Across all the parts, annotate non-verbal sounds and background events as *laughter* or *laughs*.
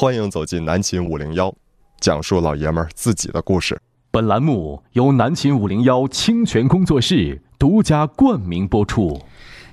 欢迎走进南秦五零幺，讲述老爷们儿自己的故事。本栏目由南秦五零幺清泉工作室独家冠名播出。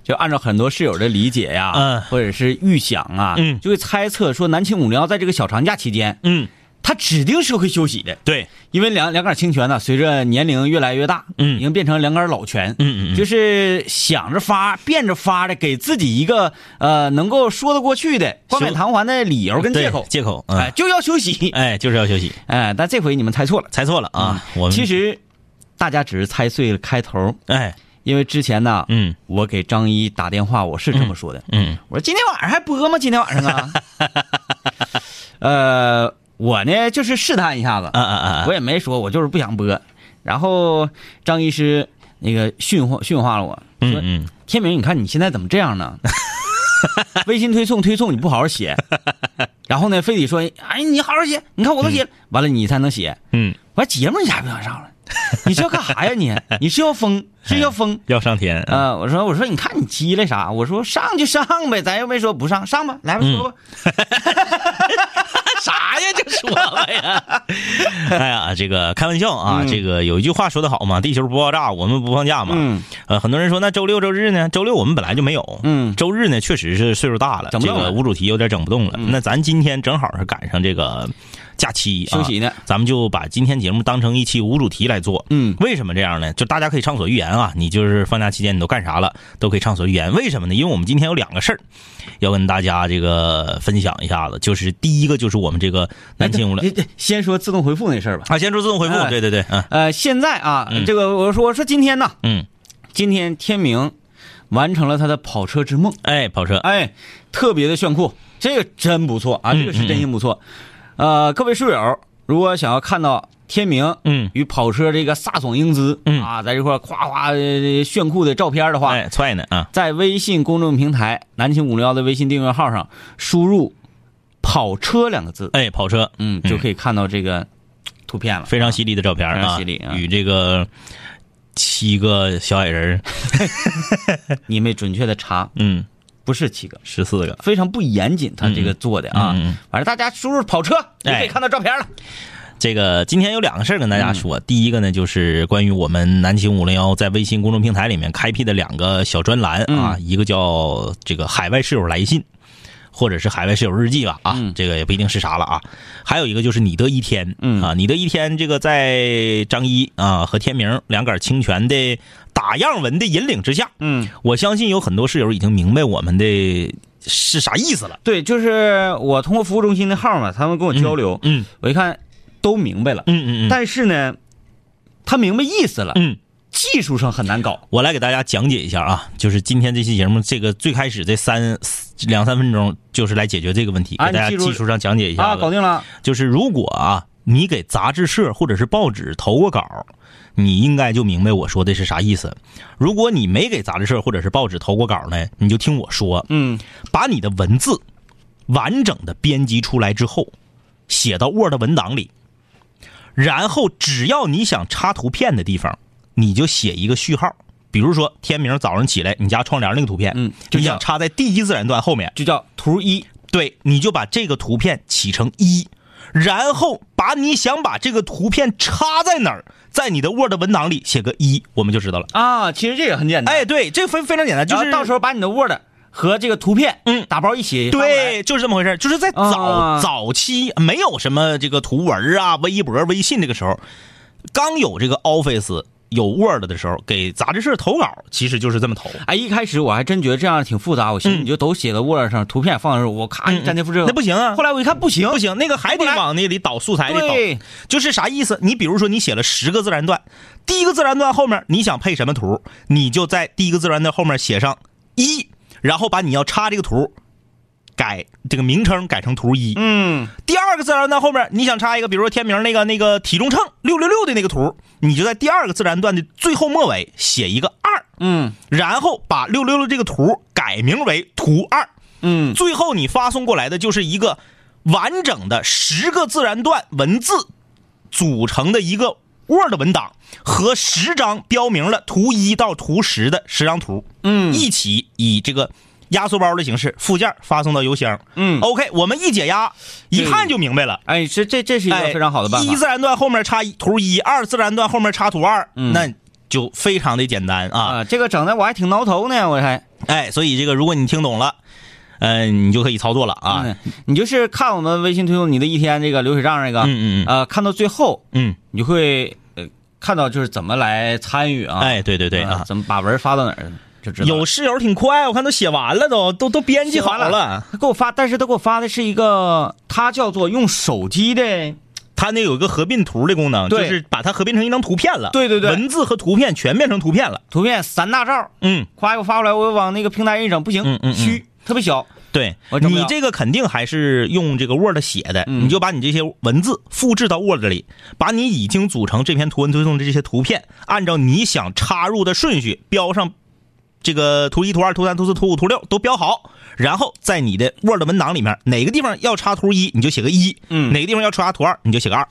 就按照很多室友的理解呀，嗯或者是预想啊，嗯就会猜测说南秦五零幺在这个小长假期间，嗯，他指定是会休息的，对，因为两两杆清泉呢，随着年龄越来越大，嗯。已经变成两杆老泉，嗯嗯嗯。就是想着发，变着法的，给自己一个呃能够说得过去的冠冕堂皇的理由跟借口，借口，哎，嗯，就要休息，哎，就是要休息，*laughs* 哎，但这回你们猜错了，猜错了啊，我们其，实大家只是猜对了开头，哎，因为之前呢，嗯。我给张一打电话，我是这么说的，嗯。我说今天晚上还播吗？今天晚上啊，*laughs* *laughs* 呃，我呢就是试探一下子，啊啊啊我也没说，我就是不想播。然后张医师那个训话训话了我，说、嗯嗯，天明，你看你现在怎么这样呢？*laughs* 微信推送推送你不好好写，*laughs* 然后呢非得说，哎，你好好写，你看我都写了，完了你才能写。嗯，完节目你咋不想上了？你是要干啥呀你？*laughs* 你是要疯？是要疯？要上天，啊、我说我说你看你急了啥？我说上就上呗，咱又没说不上，上吧，来吧说吧。啥呀？就说了呀！*laughs* 哎呀，这个开玩笑啊，这个有一句话说的好嘛，地球不爆炸，我们不放假嘛。嗯呃，很多人说那周六周日呢？周六我们本来就没有，嗯周日呢确实是岁数大了，这整不动了个无主题有点整不动了。那咱今天正好是赶上这个假期、啊，休息呢咱们就把今天节目当成一期无主题来做。嗯为什么这样呢？就大家可以畅所欲言啊，你就是放假期间你都干啥了，都可以畅所欲言。为什么呢？因为我们今天有两个事儿要跟大家这个分享一下子，就是第一个就是我们这个南京了哎先说自动回复那事儿吧。啊，先说自动回复，哎对对对，嗯呃，现在啊，嗯这个我说我说今天呢，嗯，今天天明完成了他的跑车之梦，哎，跑车，哎，特别的炫酷，这个真不错啊，嗯这个是真心不错。呃，各位书友，如果想要看到天明嗯，与跑车这个飒爽英姿，嗯。啊，在这块夸夸呃炫酷的照片的话，哎，踹呢啊，在微信公众平台南秦五零幺的微信订阅号上输入“跑车”两个字，哎，跑车，嗯，就可以看到这个图片了。非常犀利的照片非常啊，犀利啊。与这个七个小矮人儿，*laughs* 你没准确的查，嗯，不是七个，十四个，非常不严谨，他这个做的啊。反正大家输入“跑车”就可以哎看到照片了。这个今天有两个事儿跟大家嗯。说，第一个呢就是关于我们南秦五零幺在微信公众平台里面开辟的两个小专栏啊，嗯。一个叫这个海外室友来信，或者是海外室友日记吧啊，嗯。这个也不一定是啥了啊。还有一个就是你的一天，嗯。啊，你的一天这个在张一啊和天明两杆清泉的打样文的引领之下，嗯，我相信有很多室友已经明白我们的是啥意思了。对，就是我通过服务中心的号嘛，他们跟我交流，嗯我一看都明白了，嗯嗯嗯但是呢，他明白意思了，嗯。技术上很难搞。我来给大家讲解一下啊，就是今天这期节目，这个最开始这三两三分钟就是来解决这个问题，啊给大家技术上讲解一下啊，搞定了。就是如果啊，你给杂志社或者是报纸投过稿，你应该就明白我说的是啥意思。如果你没给杂志社或者是报纸投过稿呢，你就听我说，嗯把你的文字完整的编辑出来之后，写到 Word 文档里，然后只要你想插图片的地方，你就写一个序号。比如说天明早上起来，你家窗帘那个图片，嗯就想插在第一自然段后面，就叫图一。对，你就把这个图片起成一，然后把你想把这个图片插在哪儿，在你的 Word 文档里写个一，我们就知道了。啊，其实这个很简单。哎，对，这个非非常简单，就是到时候把你的 Word 和这个图片，嗯打包一起。对，就是这么回事儿就是在早、啊早期没有什么这个图文啊、微博、微信这个时候，刚有这个 Office 有 Word 的时候，给杂志社投稿，其实就是这么投。哎，一开始我还真觉得这样挺复杂，我寻思嗯你就都写到 Word 上，图片放上，我咔一粘贴复制。那不行啊后来我一看不行，不行，那个还得往那里导素材里对导，就是啥意思？你比如说你写了十个自然段，第一个自然段后面你想配什么图，你就在第一个自然段后面写上一，然后把你要插这个图改这个名称改成图一。嗯，第二个自然段后面你想插一个，比如说天明那个那个体重秤六六六的那个图，你就在第二个自然段的最后末尾写一个二，嗯。然后把六六六这个图改名为图二。嗯，最后你发送过来的就是一个完整的十个自然段文字组成的一个 Word 文档和十张标明了图一到图十的十张图，嗯。一起以这个压缩包的形式，附件发送到邮箱。嗯，OK，我们一解压，一看就明白了。哎，这这这是一个哎，非常好的办法。一自然段后面插图一，二自然段后面插图二，嗯那就非常的简单啊。啊，这个整的我还挺挠头呢，我还哎，所以这个如果你听懂了，嗯、你就可以操作了啊。嗯你就是看我们微信推送你的一天这个流水账这个，嗯嗯嗯呃，看到最后嗯，你就会呃看到就是怎么来参与啊，哎，对对对啊啊。怎么把文发到哪儿就知道。有室友挺快，我看都写完了都，都都编辑好了。他给我发，但是他给我发的是一个，他叫做用手机的，它那有一个合并图的功能，就是把它合并成一张图片了。对对对文字和图片全变成图片了。图片三大照，嗯，夸给我发过来，我往那个平台一整，不行，嗯嗯嗯虚，特别小。对你这个肯定还是用这个 Word 写的，嗯你就把你这些文字复制到 Word 里，把你已经组成这篇图文推送的这些图片，按照你想插入的顺序标上这个图一、图二、图三、图四、图五、图六都标好，然后在你的 Word 文档里面哪个地方要插图一，你就写个一；嗯哪个地方要插图二，你就写个二。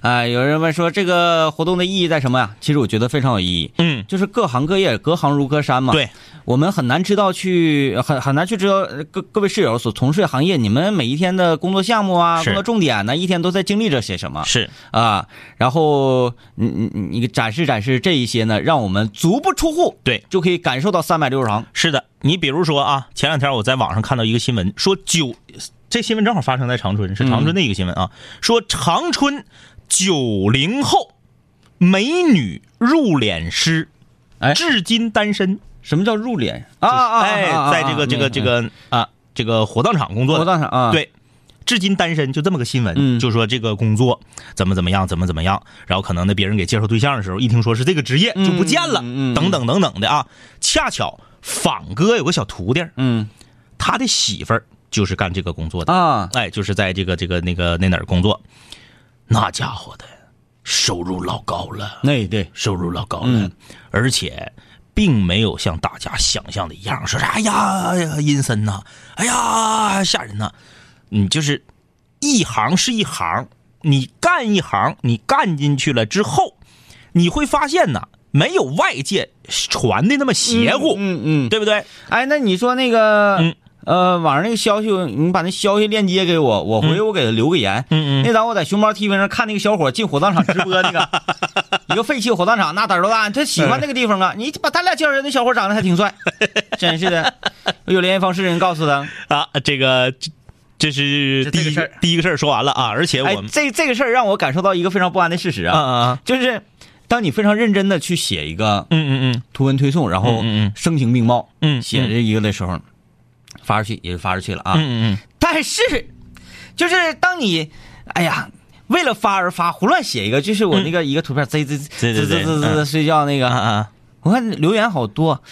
哎，有人问说这个活动的意义在什么呀？其实我觉得非常有意义，嗯，就是各行各业，隔行如隔山嘛。对，我们很难知道去很很难去知道呃各各位室友所从事的行业，你们每一天的工作项目啊，工作重点呢，一天都在经历着些什么是，啊？然后你你你你展示展示这一些呢，让我们足不出户，对，就可以感受到三百六十行。是的，你比如说啊，前两天我在网上看到一个新闻，说九，这新闻正好发生在长春，是长春的一个新闻啊，说长春九零后美女入殓师，哎。至今单身。什么叫入殓？啊！哎，啊在这个这个这，个啊。这个火葬场工作。活的，动上啊，，对。至今单身，就这么个新闻，嗯。就说这个工作怎么怎么样，怎么怎么样，然后可能呢，别人给介绍对象的时候，一听说是这个职业就不见了，等等等等的啊。恰巧仿哥有个小徒弟，嗯。他的媳妇儿就是干这个工作的，啊，哎，就是在这个这个那个那哪儿工作，那家伙的收入老高了，那对，收入老高了，嗯。而且并没有像大家想象的一样，说是哎呀呀阴森呐，哎呀吓人呐，你，就是一行是一行，你干一行，你干进去了之后，你会发现呐，没有外界传的那么邪乎，嗯嗯。对不对？哎，那你说那个，嗯呃，网上那个消息，你把那消息链接给我，我回去我给他留个言。嗯那档我在熊猫 TV 上看那个小伙进火葬场直播那个，*laughs* 一个废弃火葬场，那胆儿多大？他喜欢那个地方啊！你把他俩叫人，那小伙长得还挺帅，*laughs* 真是的。我有联系方式，人告诉他。*laughs* 啊，这个这这是第一这这个事儿第一个事儿说完了啊，而且哎我们，这这个事儿让我感受到一个非常不安的事实啊，啊就是当你非常认真的去写一个嗯嗯嗯图文推送，然后声情并茂，嗯写这一个的时候，发出去也就发出去了啊。嗯嗯嗯但是，就是当你，哎呀，为了发而发，胡乱写一个，就是我那个一个图片，滋滋滋滋滋滋滋睡觉那个，啊，我看留言好多，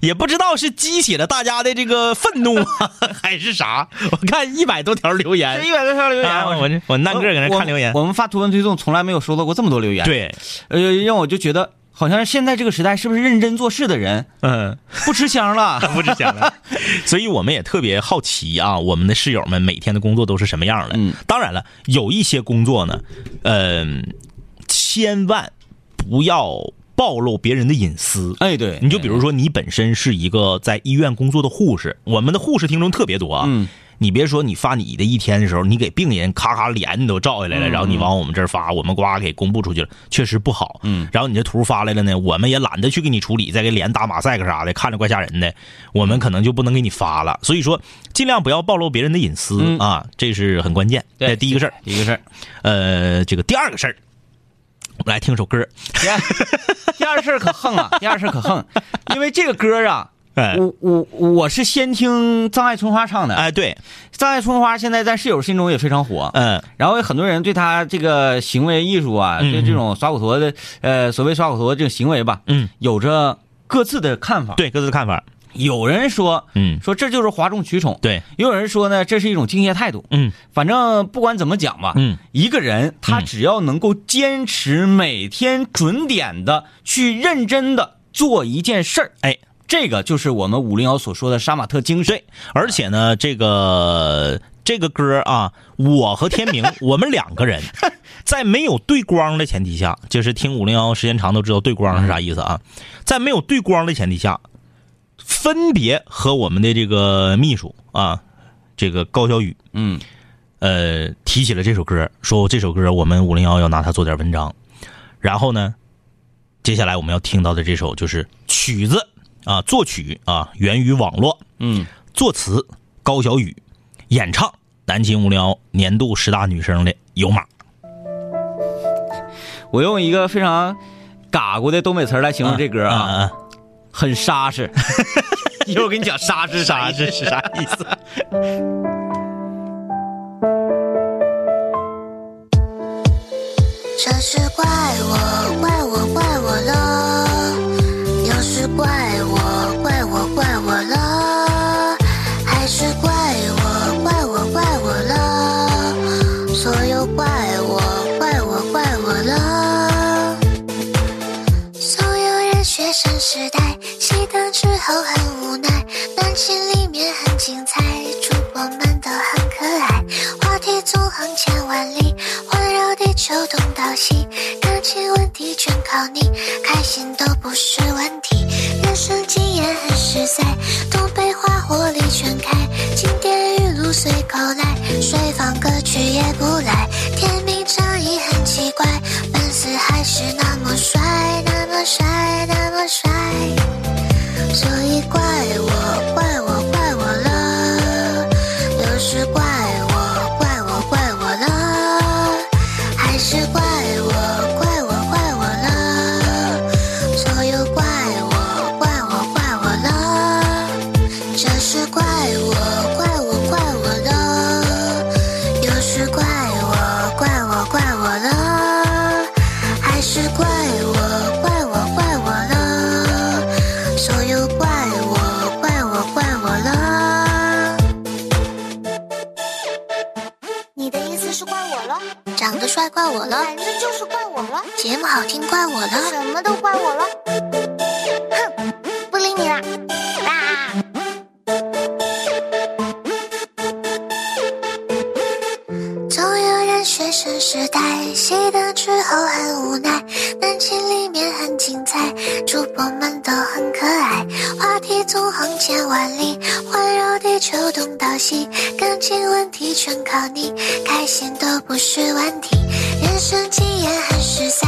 也不知道是激起了大家的这个愤怒啊，还是啥？我看一百多条留这言一，百多条留言，啊我这我นั่个搁那看留言我。我们发图文推送从来没有收到过这么多留言，，对，呃，让我就觉得好像现在这个时代是不是认真做事的人嗯，不吃香了？*laughs* 不吃香了。所以我们也特别好奇啊，我们的室友们每天的工作都是什么样的？嗯，当然了，有一些工作呢，嗯、千万不要暴露别人的隐私。哎，对，你就比如说，你本身是一个在医院工作的护士，我们的护士听众特别多啊。嗯，你别说你发你的一天的时候，你给病人咔咔脸你都照下来了，嗯然后你往我们这儿发，我们呱给公布出去了，确实不好。嗯，然后你这图发来了呢，我们也懒得去给你处理，再给脸打马赛克啥的，看着怪吓人的，我们可能就不能给你发了。所以说，尽量不要暴露别人的隐私、嗯啊，这是很关键。对这第一个事儿。第一个事儿。呃，这个第二个事儿，我们来听首歌。第二事儿可横啊，第二事儿可横，因为这个歌啊，哎。我我我是先听张爱春花唱的，哎，对，张爱春花现在在室友心中也非常火，嗯。然后有很多人对她这个行为艺术啊，嗯对这种耍骨头的呃所谓耍骨头的这种行为吧，嗯，有着各自的看法。对，各自的看法。有人说嗯，说这就是哗众取宠，对，也有人说呢这是一种敬业态度。嗯。反正不管怎么讲吧，嗯，一个人他只要能够坚持每天准点的去认真的做一件事儿，哎，这个就是我们五零幺所说的杀马特精神。而且呢，这个这个歌啊，我和天明，我们两个人 *laughs* 在没有对光的前提下，就是听五零幺时间长都知道对光是啥意思啊，在没有对光的前提下，分别和我们的这个秘书啊，这个高小雨，嗯呃，提起了这首歌，说这首歌我们五零幺要拿它做点文章。然后呢，接下来我们要听到的这首就是曲子啊，作曲啊源于网络，嗯，作词高小雨，演唱南京无聊年度十大女生的有马。*laughs* 我用一个非常嘎咕的东北词儿来形容这歌啊，啊啊很沙实。*laughs* 一会儿我给你讲沙实啥意思是啥意思？这是怪我，后很无奈，暖情里面很精彩，主播们都很可爱，话题纵横千万里，环绕地球东到西，感情问题全靠你，开心都不是问题，人生经验很实在，东北话火力全开，经典语录随口来，水放歌曲也不赖，天命仗义很奇怪，粉丝还是那么帅，那么帅，那么帅。所以怪我，千万里，环绕地球东到西，感情问题全靠你，开心都不是问题，人生经验很实在，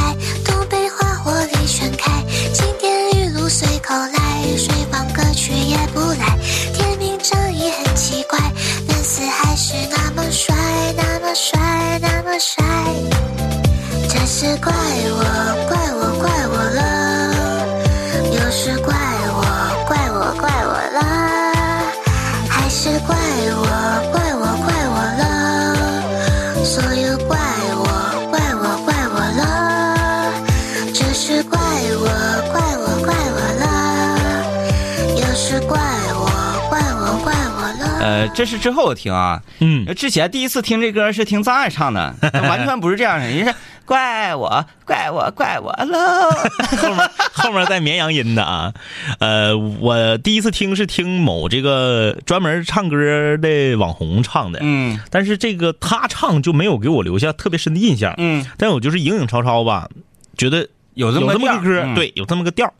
呃，这是之后听啊，嗯，之前第一次听这歌是听张爱唱的，*laughs* 完全不是这样的，人。家是怪我，怪我，怪我喽。*laughs* 后面后面带绵羊音的啊，呃，我第一次听是听某这个专门唱歌的网红唱的，嗯。但是这个他唱就没有给我留下特别深的印象，嗯，但我就是影影绰绰吧，觉得有这么有这么个歌，调对，有这么个调儿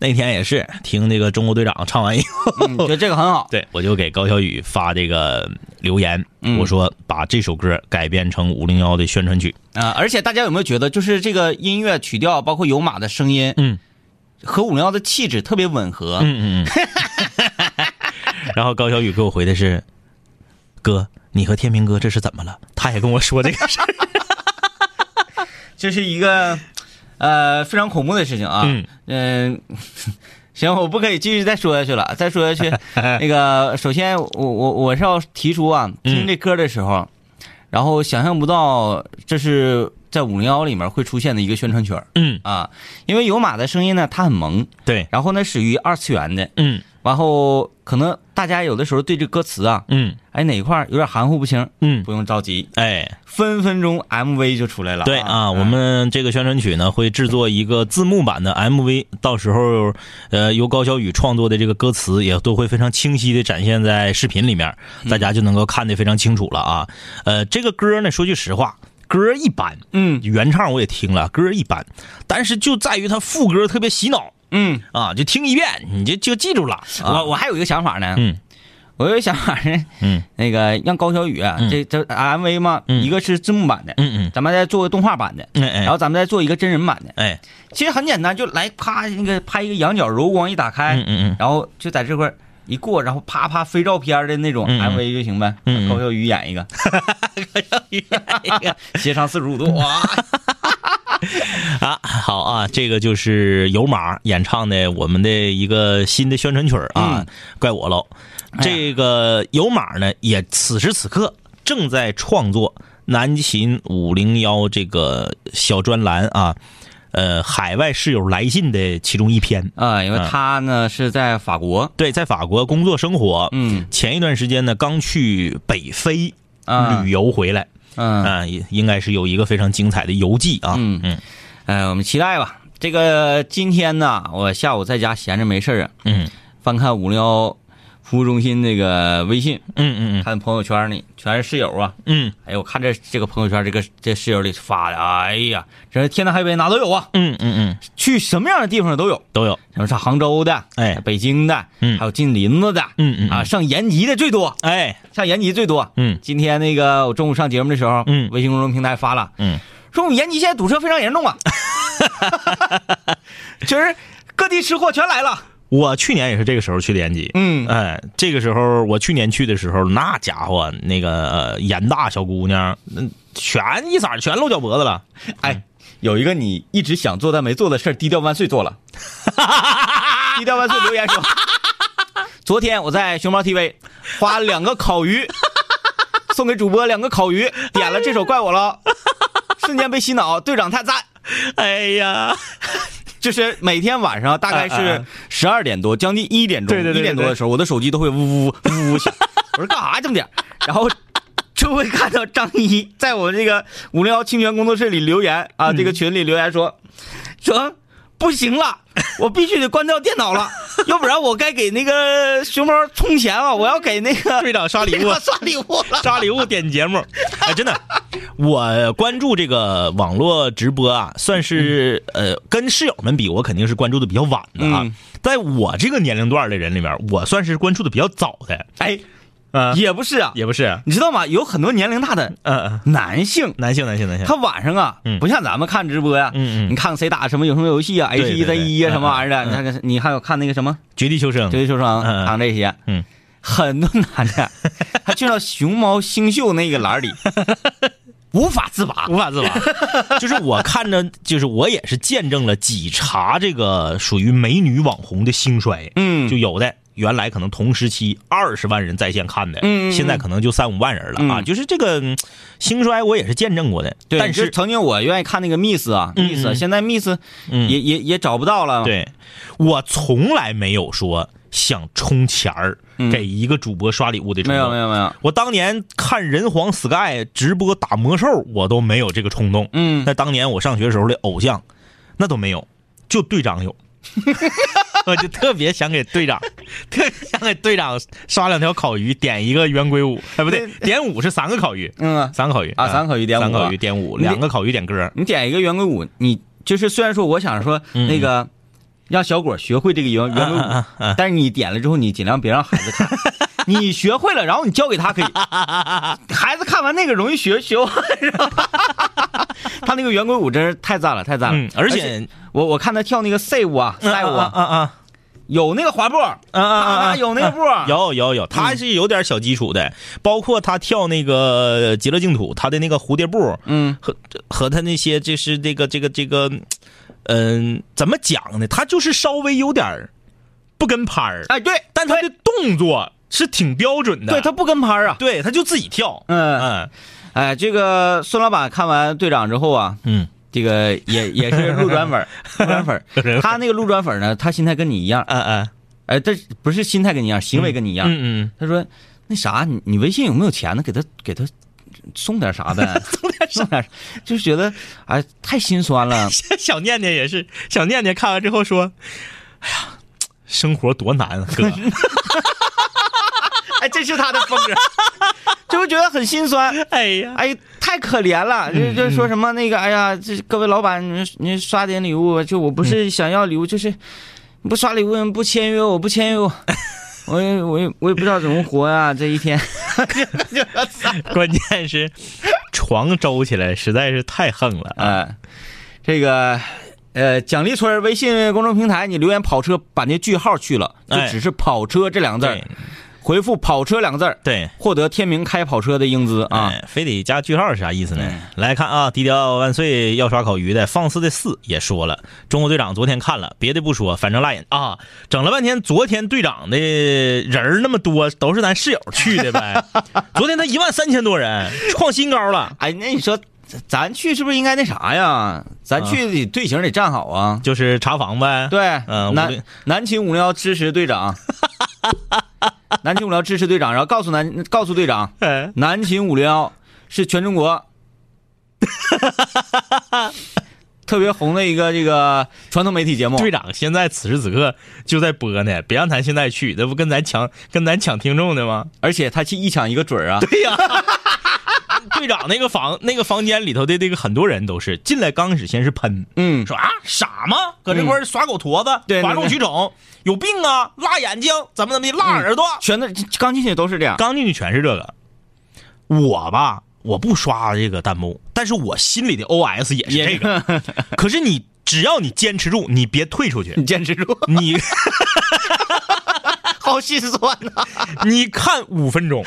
那天也是听那个中国队长唱完以后，嗯觉得这个很好。对我就给高小雨发这个留言，嗯我说把这首歌改编成五零幺的宣传曲，啊、而且大家有没有觉得，就是这个音乐曲调，包括有马的声音，嗯和五零幺的气质特别吻合。嗯嗯嗯。*laughs* 然后高小雨给我回的是，哥，你和天明哥这是怎么了？他也跟我说这个事儿。*laughs* 这是一个呃非常恐怖的事情啊。嗯。嗯、*laughs* 行，我不可以继续再说下去了。再说下去，*laughs* 那个首先我我我是要提出啊，听这歌的时候，然后想象不到这是在五零幺里面会出现的一个宣传曲儿。嗯，啊，因为有马的声音呢，它很萌，对，然后呢属于二次元的，嗯然后可能大家有的时候对这歌词啊，嗯。哎哪一块儿有点含糊不清，嗯，不用着急，哎，分分钟 MV 就出来了。对啊，嗯我们这个宣传曲呢会制作一个字幕版的 MV，到时候呃由高小雨创作的这个歌词也都会非常清晰的展现在视频里面，大家就能够看得非常清楚了啊。呃，这个歌呢说句实话，歌一般，嗯。原唱我也听了，歌一般，但是就在于它副歌特别洗脑。嗯，啊，就听一遍你就就记住了。啊。我我还有一个想法呢，嗯。我有一个想法呢，嗯。那个让高小雨啊，嗯。这这 MV 嘛，嗯。一个是字幕版的，嗯嗯，咱们再做个动画版的，哎哎，然后咱们再做一个真人版的。哎，其实很简单，就来啪那个拍一个仰角柔光一打开，嗯嗯嗯，然后就在这块一过，然后啪啪飞照片的那种嗯嗯。MV 就行呗。嗯嗯。高小宇演一个，*laughs* 高小宇演一个，*laughs* 斜上四十五度，哇！*laughs* *laughs* 啊，好啊，这个就是有马演唱的我们的一个新的宣传曲儿啊，嗯。怪我喽。这个有马呢，也此时此刻正在创作南秦五零幺这个小专栏啊，呃，海外室友来信的其中一篇。啊，因为嗯他呢是在法国，对，在法国工作生活，嗯。前一段时间呢刚去北非啊。旅游回来，嗯啊，也应该是有一个非常精彩的游记啊。嗯嗯哎，我们期待吧。这个今天呢，我下午在家闲着没事儿啊，嗯翻看五零幺服务中心那个微信，嗯嗯看朋友圈里全是室友啊。嗯。哎呦，我看这这个朋友圈，这个这室友里发的，哎呀，这是天南海北哪都有啊，嗯嗯嗯，去什么样的地方都有，都有。什么上杭州的，哎。北京的，嗯。还有进林子的，嗯嗯啊，上延吉的最多，哎，上延吉最多。嗯。今天那个我中午上节目的时候，嗯。微信公众平台发了，嗯，说我们延吉现在堵车非常严重啊，*laughs* 就是各地吃货全来了。我去年也是这个时候去的延吉。嗯哎，这个时候我去年去的时候，那家伙那个呃大小姑娘，那全一色全露脚脖子了。哎，有一个你一直想做但没做的事儿，低调万岁做了。*laughs* 低调万岁留言说，*laughs* 昨天我在熊猫 TV 花两个烤鱼 *laughs* 送给主播两个烤鱼，点了这首《怪我了》，瞬间被洗脑，队长太赞。哎呀，就是每天晚上大概是啊十二点多，将近一点钟，一点多的时候，我的手机都会呜呜呜呜呜响。我说干啥这么点？然后就会看到张一在我们这个五零幺清泉工作室里留言嗯啊，这个群里留言说说不行了，*laughs* 我必须得关掉电脑了，要不然我该给那个熊猫充钱了，*laughs* 我要给那个队长刷礼物那个 *laughs* 刷礼物了。刷礼物点节目，哎，真的，我关注这个网络直播啊，算是呃跟室友们比，我肯定是关注的比较晚的啊。嗯。在我这个年龄段的人里面，我算是关注的比较早的，哎，啊、也不是啊，也不是，你知道吗？有很多年龄大的男性。男性男性男性，他晚上啊，嗯。不像咱们看直播呀，嗯嗯。你看谁打什么有什么游戏啊，H 一 Z 一啊什么玩意儿的，你看你还有看那个什么？绝地求生《绝地求生》嗯嗯。看这些，嗯，很多男的他进到熊猫星宿那个栏里，*laughs* 无法自拔。无法自拔。*laughs* 就是我看着，就是我也是见证了几茬这个属于美女网红的兴衰。嗯。就有的原来可能同时期二十万人在线看的，现在可能就三五万人了啊。嗯就是这个嗯兴衰，我也是见证过的。对，但是曾经我愿意看那个 Miss 啊嗯，Miss，嗯现在 Miss 嗯也也也找不到了。，对我从来没有说想充钱儿嗯给一个主播刷礼物的冲动。没有没有没有，我当年看人皇 Sky 直播打魔兽，我都没有这个冲动。嗯，那当年我上学时候的偶像，那都没有，就队长有。*laughs* 我就特别想给队长，特别想给队长刷两条烤鱼，点一个圆规舞，哎不对，点舞是三个烤鱼，嗯，三个烤鱼啊三个烤鱼点三个烤鱼点舞，两个烤鱼点歌。你点一个圆规舞，你就是虽然说我想说嗯那个让小果学会这个圆圆规舞，但是你点了之后，你尽量别让孩子看。*laughs* 你学会了，然后你教给他可以。*laughs* 孩子看完那个容易学学完，是吧？*laughs* 他那个圆规舞真是太赞了，太赞了。嗯，而且我我看他跳那个 save 啊，赛舞啊啊，啊啊有那个滑步，啊啊啊啊，有那个步，有有有，他是有点小基础的，包括他跳那个极乐净土，他的那个蝴蝶步嗯和和他那些就是这个这个这个，嗯、怎么讲呢？他就是稍微有点不跟拍儿，哎对，但他的动作是挺标准的。对他不跟拍儿啊。对他就自己跳。嗯，嗯哎，这个孙老板看完队长之后啊，嗯，这个也也是路转粉儿，路转粉儿。他那个路转粉儿呢，他心态跟你一样，嗯嗯哎，这不是心态跟你一样，行为跟你一样。嗯嗯，他说：“那啥，你你微信有没有钱呢？给他给他送点啥呗，*laughs* 送点送点，就觉得哎太心酸了。*laughs* 小念念也是，小念念看完之后说：“哎呀，生活多难啊，哥。*laughs* 哎，这是他的风格，*laughs* 就会觉得很心酸。哎呀，哎，太可怜了，就就说什么那个，哎呀，这各位老板，你你刷点礼物，就我不是想要礼物，就是不刷礼物，不签约我，不签约我，*laughs* 我也我也我也不知道怎么活呀、这一天。*laughs* 关键是床周起来实在是太横了。哎，这个呃，奖励村微信公众平台，你留言跑车，把那句号去了，就哎。只是跑车这两个字回复跑车两个字儿，对获得天明开跑车的英姿啊。哎，非得加句号是啥意思呢？嗯来看啊，低调万岁要刷烤鱼的放肆的四也说了，中国队长昨天看了，别的不说，反正辣眼啊，整了半天，昨天队长的人那么多，都是咱室友去的呗。*laughs* 昨天他一万三千多人，创新高了。哎，那你说咱咱去是不是应该那啥呀？咱去得队形得站好啊。就是查房呗，对，嗯五零南秦五零幺支持队长，*laughs* *laughs* 南秦五零幺支持队长，然后告诉南告诉队长，哎，南秦五零幺是全中国 *laughs* 特别红的一个这个传统媒体节目。队长现在此时此刻就在播呢，别让咱现在去，那不跟咱抢跟咱抢听众的吗？而且他去一抢一个准儿啊！对呀、队长那个房那个房间里头的这个很多人都是进来刚开始先是喷，嗯，说啊傻吗？搁这块耍狗坨子，哗众取宠，有病啊！辣眼睛，怎么怎么的，辣耳朵，全都刚进去都是这样。刚进去全是这个。我吧，我不刷这个弹幕，但是我心里的 OS 也是这个。可是你只要你坚持住，你别退出去，*laughs* 你坚持住，*laughs* 你好心酸呐、你看五分钟，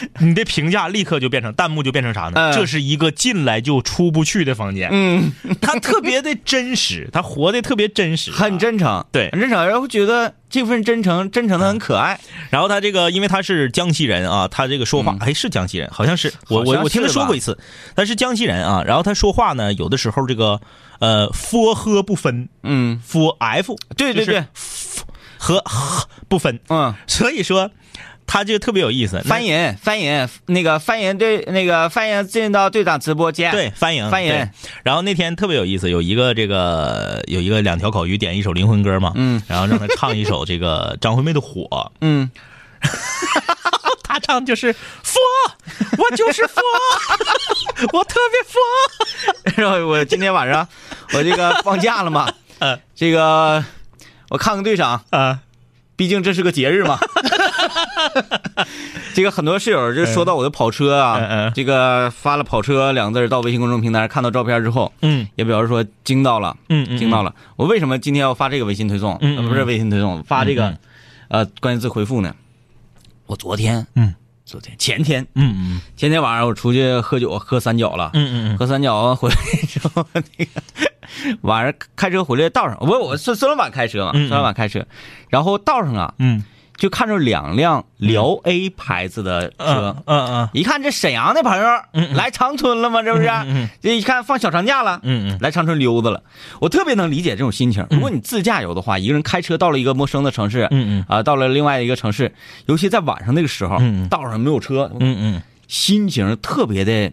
*laughs* 你的评价立刻就变成弹幕就变成啥呢？嗯这是一个进来就出不去的房间。嗯，*laughs* 他特别的真实，他活的特别真实，很。真诚，对很真诚，然后觉得这份真诚，真诚的很可爱。然后他这个，因为他是江西人啊，他这个说话，哎，是江西人，好像是我我我听他说过一次，他是江西人啊。然后他说话呢，有的时候这个呃 f 喝不分嗯，，f f 就是对对对，和呵不分，嗯，所以说他这个特别有意思。翻译翻译那个翻译队那个翻译进到队长直播间，对，翻译翻译。对。然后那天特别有意思，有一个这个有一个两条烤鱼点一首灵魂歌嘛，嗯，然后让他唱一首这个张惠妹的火，嗯，*laughs* 他唱就是佛，我就是佛，*laughs* 我特别佛。然后我今天晚上我这个放假了嘛，*laughs* 嗯。这个我看看队长，啊，毕竟这是个节日嘛。*laughs* 这个很多室友就说到我的跑车啊，嗯嗯这个发了跑车两个字到微信公众平台，看到照片之后，嗯。也表示说惊到了，嗯嗯惊到了。我为什么今天要发这个微信推送？嗯嗯。呃不是微信推送，发这个、嗯呃关键字回复呢？我昨天，嗯，昨天前天嗯嗯。前天晚上我出去喝酒喝三角了，嗯嗯喝三角回来之后，那个晚上开车回来道上，我我孙孙老板开车嘛，孙老板开车，然后道上啊嗯就看着两辆辽 A 牌子的车，嗯嗯一看这沈阳的朋友、来长春了吗？这不是？这一看放小长假了，嗯嗯。来长春溜达了。我特别能理解这种心情。如果你自驾游的话，一个人开车到了一个陌生的城市，嗯嗯。啊，到了另外一个城市，尤其在晚上那个时候，嗯。嗯道上没有车，嗯嗯，心情特别的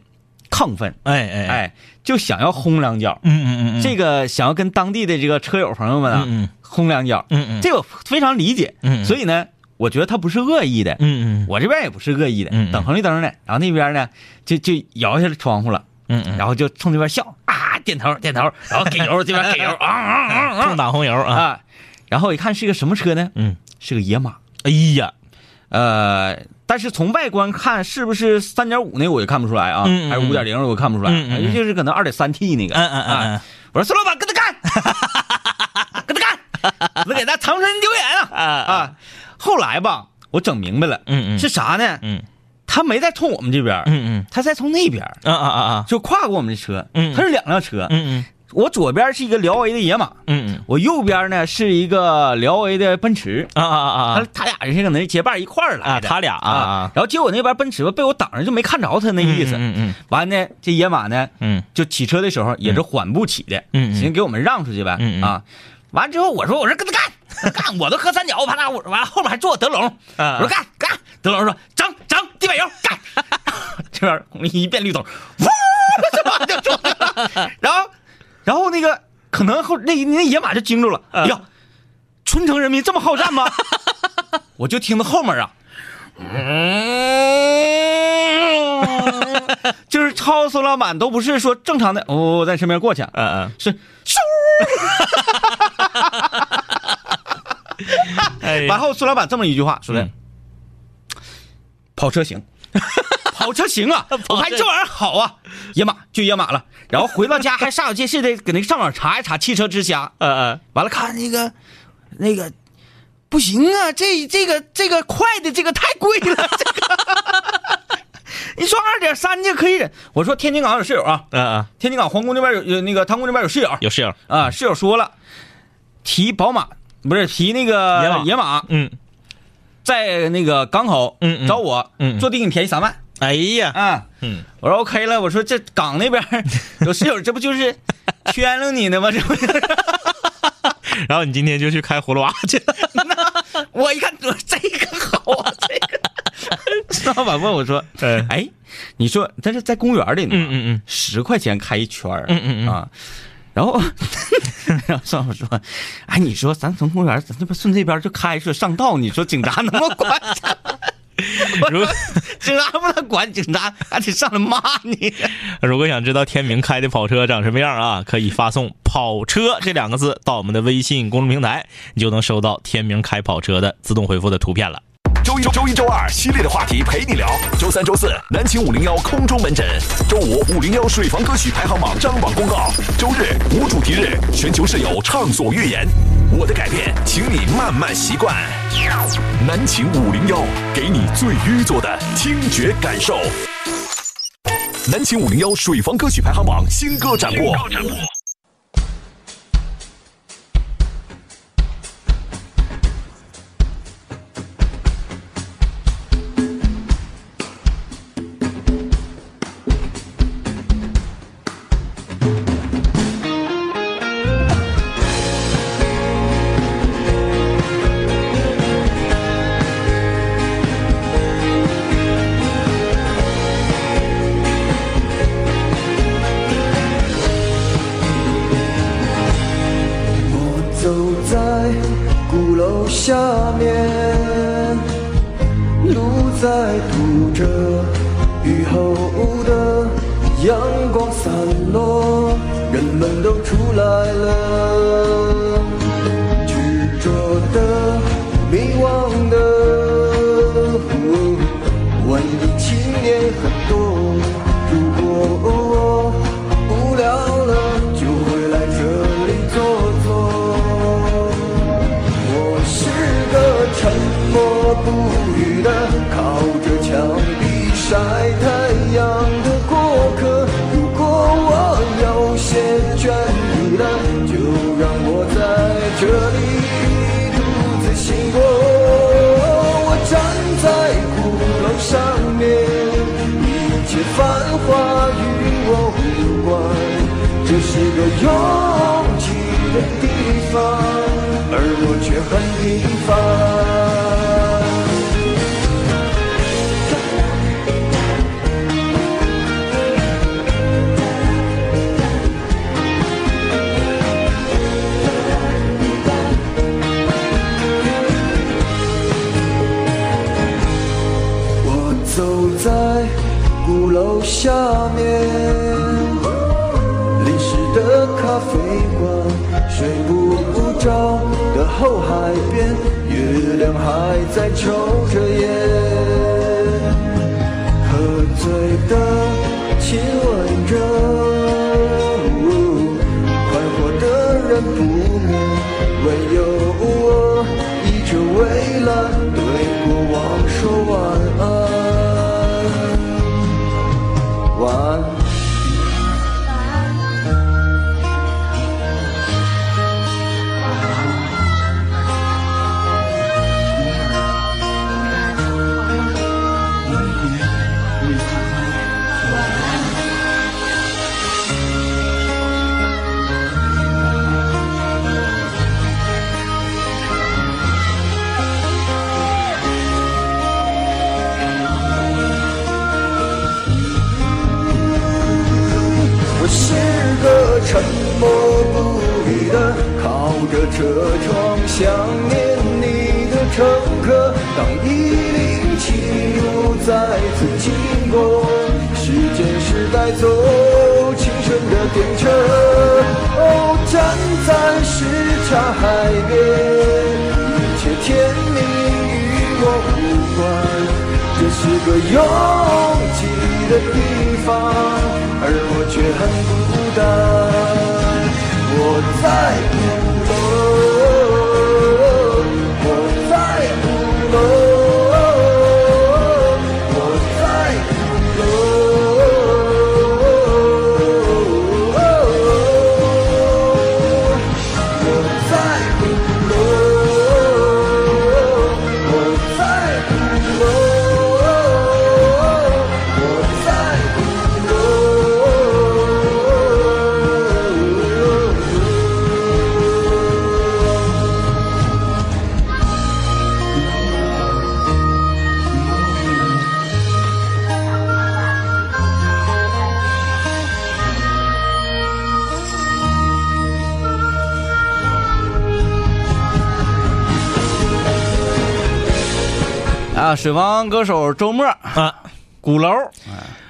亢奋，哎哎哎，哎，就想要轰两脚。嗯嗯嗯，这个想要跟当地的这个车友朋友们啊，轰两脚，嗯嗯。这个我非常理解。嗯嗯。所以呢，我觉得他不是恶意的，嗯嗯。我这边也不是恶意的，等红绿灯呢，然后那边呢就就摇下来窗户了，嗯嗯，然后就冲这边笑啊，点头点头，然后给油，这边给油啊啊啊啊。重打红油啊，然后一看是个什么车呢？嗯，是个野马，哎呀，呃，但是从外观看是不是三点五那我也看不出来啊，嗯嗯嗯。还是五点零我也看不出来，就是可能二点三 T 那个，嗯嗯嗯我说孙老板跟他干，跟他干，*laughs* 我给他长春丢脸啊，啊！后来吧，我整明白了，嗯嗯。是啥呢？嗯。他没在冲我们这边，嗯嗯。他在冲那边，啊啊啊啊，就跨过我们的车，嗯他是两辆车，嗯嗯。我左边是一个辽 A 的野马，嗯嗯。我右边呢是一个辽 A 的奔驰，啊啊啊他他俩人是可能结伴一块儿来啊，的，他俩啊啊，然后结果那边奔驰吧被我挡着，就没看着他那意思。嗯嗯完呢，这野马呢嗯。就起车的时候也是缓步起的，嗯嗯。行，给我们让出去呗，啊。完之后我说我说跟他干，*laughs* 干，我都喝三角，我怕他我完后面还坐德龙，啊我说干干，德龙说整整地板油干，*laughs* 这边红一变绿灯，呜，就出来了，然后然后那个可能后那那野马就惊住了，哎呀，春城人民这么好战吗？*laughs* 我就听到后面啊。嗯，就是超孙老板都不是说正常的哦，在身边过去，嗯嗯是然后苏老板这么一句话说的嗯：“跑车行，*laughs* 跑车行啊！我看这玩意儿好啊，野马就野马了。然后回到家还煞有介事的搁那个上网查一查汽车之家，嗯嗯，完了看那个那个不行啊，这这个这个快的这个太贵了，*laughs* 这个。你说二点三就可以忍。我说天津港有室友啊，嗯嗯，天津港皇宫那边有有那个汤宫那边有室友。有室友，啊，室友说了，提宝马不是骑那个野马。野马。嗯，在那个港口嗯嗯。找我，嗯嗯。坐地给你便宜三万哎呀，啊。嗯，我说 OK 了，我说这港那边 *laughs* 有室友，这不就是圈了你呢吗？这不是。*laughs* 然后你今天就去开葫芦娃 *laughs* 去了，我一看，我这个好啊，这个。石老板问我说嗯：“哎，你说，但是在公园里呢，嗯嗯嗯。十块钱开一圈儿嗯嗯嗯。啊。”然后，*laughs* 然后上面说：“哎，你说咱从公园，咱这不顺这边就开出去上道，你说警察能不能管？*laughs* 如警察不能管，警察还得上来骂你。*laughs* 如果想知道天明开的跑车长什么样啊，可以发送“跑车”这两个字到我们的微信公众平台，你就能收到天明开跑车的自动回复的图片了。周一、周、二系列的话题陪你聊。周三、周四南秦五零幺空中门诊。周五五零幺水房歌曲排行榜张榜公告。周日无主题日，全球室友畅所欲言。我的改变，请你慢慢习惯。南秦五零幺，给你最愚拙的听觉感受。南秦五零幺水房歌曲排行榜新歌展播。一个拥海边，月亮还在抽着烟，想念你的乘客。当一零七路再次经过，时间是带走青春的电车。哦，站在什刹海边，一切甜蜜与我无关。这是个拥挤的地方，而我却很孤单。我在啊，水房歌手周末啊，鼓楼。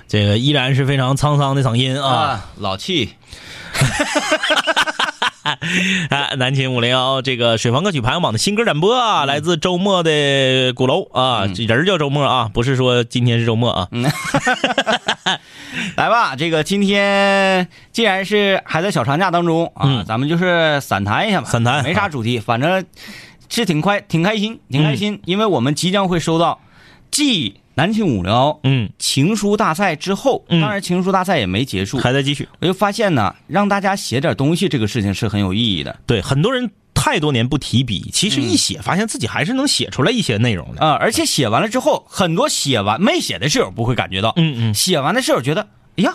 这个依然是非常沧桑的嗓音啊。啊，老气，*laughs* 啊，南秦五零幺这个水房歌曲排行榜的新歌展播啊，来自周末的鼓楼啊，这人叫周末啊，不是说今天是周末啊。*laughs* 来吧，这个今天既然是还在小长假当中啊，嗯。咱们就是散谈一下吧，散谈没啥主题，反正是挺快，挺开心，挺开心，因为我们即将会收到继南庆五聊嗯，情书大赛之后，嗯当然情书大赛也没结束，还在继续。我就发现呢，让大家写点东西这个事情是很有意义的。对，很多人太多年不提笔，其实一写发现自己还是能写出来一些内容的。啊、而且写完了之后，很多写完没写的室友不会感觉到，嗯嗯，写完的室友觉得，哎呀，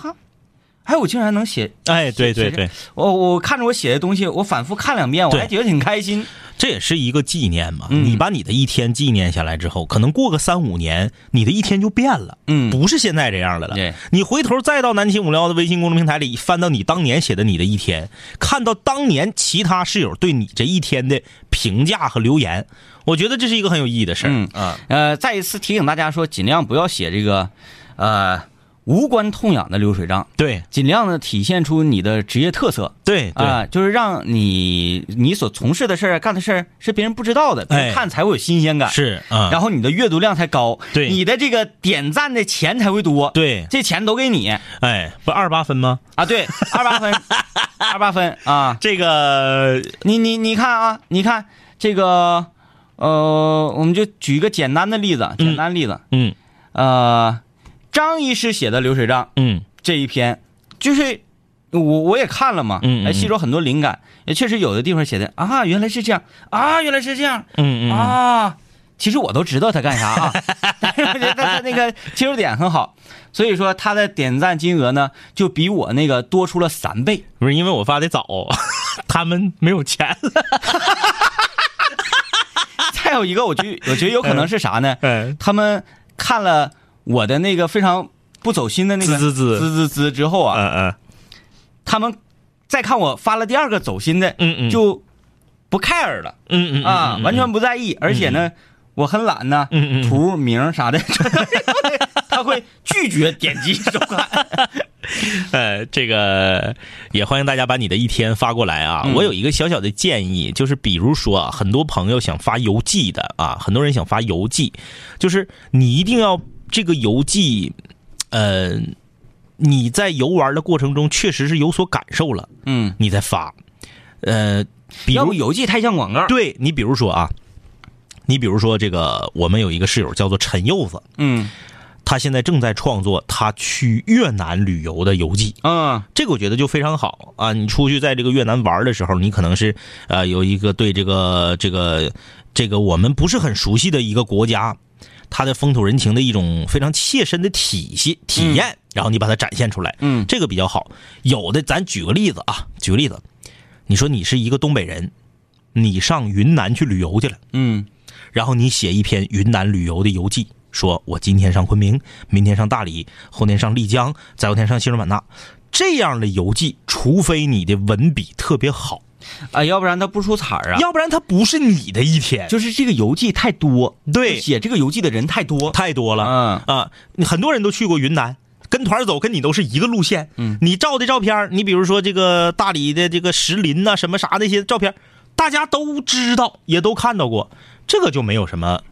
哎，我竟然能写，哎，对对对，我我看着我写的东西，我反复看两遍，我还觉得挺开心。这也是一个纪念嘛。嗯你把你的一天纪念下来之后，可能过个三五年，你的一天就变了。嗯不是现在这样的了。对你回头再到南秦五聊的微信公众平台里翻到你当年写的你的一天，看到当年其他室友对你这一天的评价和留言，我觉得这是一个很有意义的事儿。嗯啊，呃，再一次提醒大家说，尽量不要写这个，呃，无关痛痒的流水账，对。尽量的体现出你的职业特色。对对、啊、就是让你你所从事的事儿、干的事儿是别人不知道的，别人哎看才会有新鲜感，是啊，然后你的阅读量才高，对。你的这个点赞的钱才会多，，对，这钱都给你。哎，不二十八分吗？啊，对，二八分，*laughs* 二八分啊，这个你你你看啊，你看这个，呃，我们就举一个简单的例子，简单例子，嗯。呃，张医师写的流水账嗯这一篇，就是我我也看了嘛，嗯嗯哎，吸收很多灵感，也确实有的地方写的啊，原来是这样啊，原来是这样嗯嗯啊，其实我都知道他干啥啊，*laughs* 但是我觉得他那个切入点很好，所以说他的点赞金额呢，就比我那个多出了三倍。不是因为我发的早，他们没有钱了。*laughs* 再有一个，我觉得我觉得有可能是啥呢？*laughs* 嗯他们看了我的那个非常不走心的那个滋滋滋。滋滋滋之后啊，嗯嗯。他们再看我发了第二个走心的，嗯嗯。就不 care 了嗯嗯啊，完全不在意，而且呢，我很懒呢，嗯嗯嗯。图名啥的，*laughs* 他会拒绝点击收看。*laughs* 呃，这个也欢迎大家把你的一天发过来啊。我有一个小小的建议，就是比如说啊，很多朋友想发邮寄的啊，很多人想发邮寄，就是你一定要这个游记，呃，你在游玩的过程中确实是有所感受了，嗯，你再发。呃，比如游记太像广告。对你比如说啊，你比如说这个，我们有一个室友叫做陈柚子，嗯他现在正在创作他去越南旅游的游记。嗯这个我觉得就非常好啊！你出去在这个越南玩的时候，你可能是呃有一个对这个这个这个我们不是很熟悉的一个国家，它的风土人情的一种非常切身的体系体验，然后你把它展现出来，嗯这个比较好。有的咱举个例子啊，举个例子，你说你是一个东北人，你上云南去旅游去了。嗯然后你写一篇云南旅游的游记，说我今天上昆明，明天上大理，后天上丽江，再后天上西双版纳。这样的游记，除非你的文笔特别好，啊，要不然他不出彩儿啊。要不然它不是你的一天，就是这个游记太多，对写这个游记的人太多。太多了。嗯啊，很多人都去过云南，跟跟团走，跟你都是一个路线。嗯，你照的照片，你比如说这个大理的这个石林呐、什么啥那些照片，大家都知道，也都看到过，这个就没有什么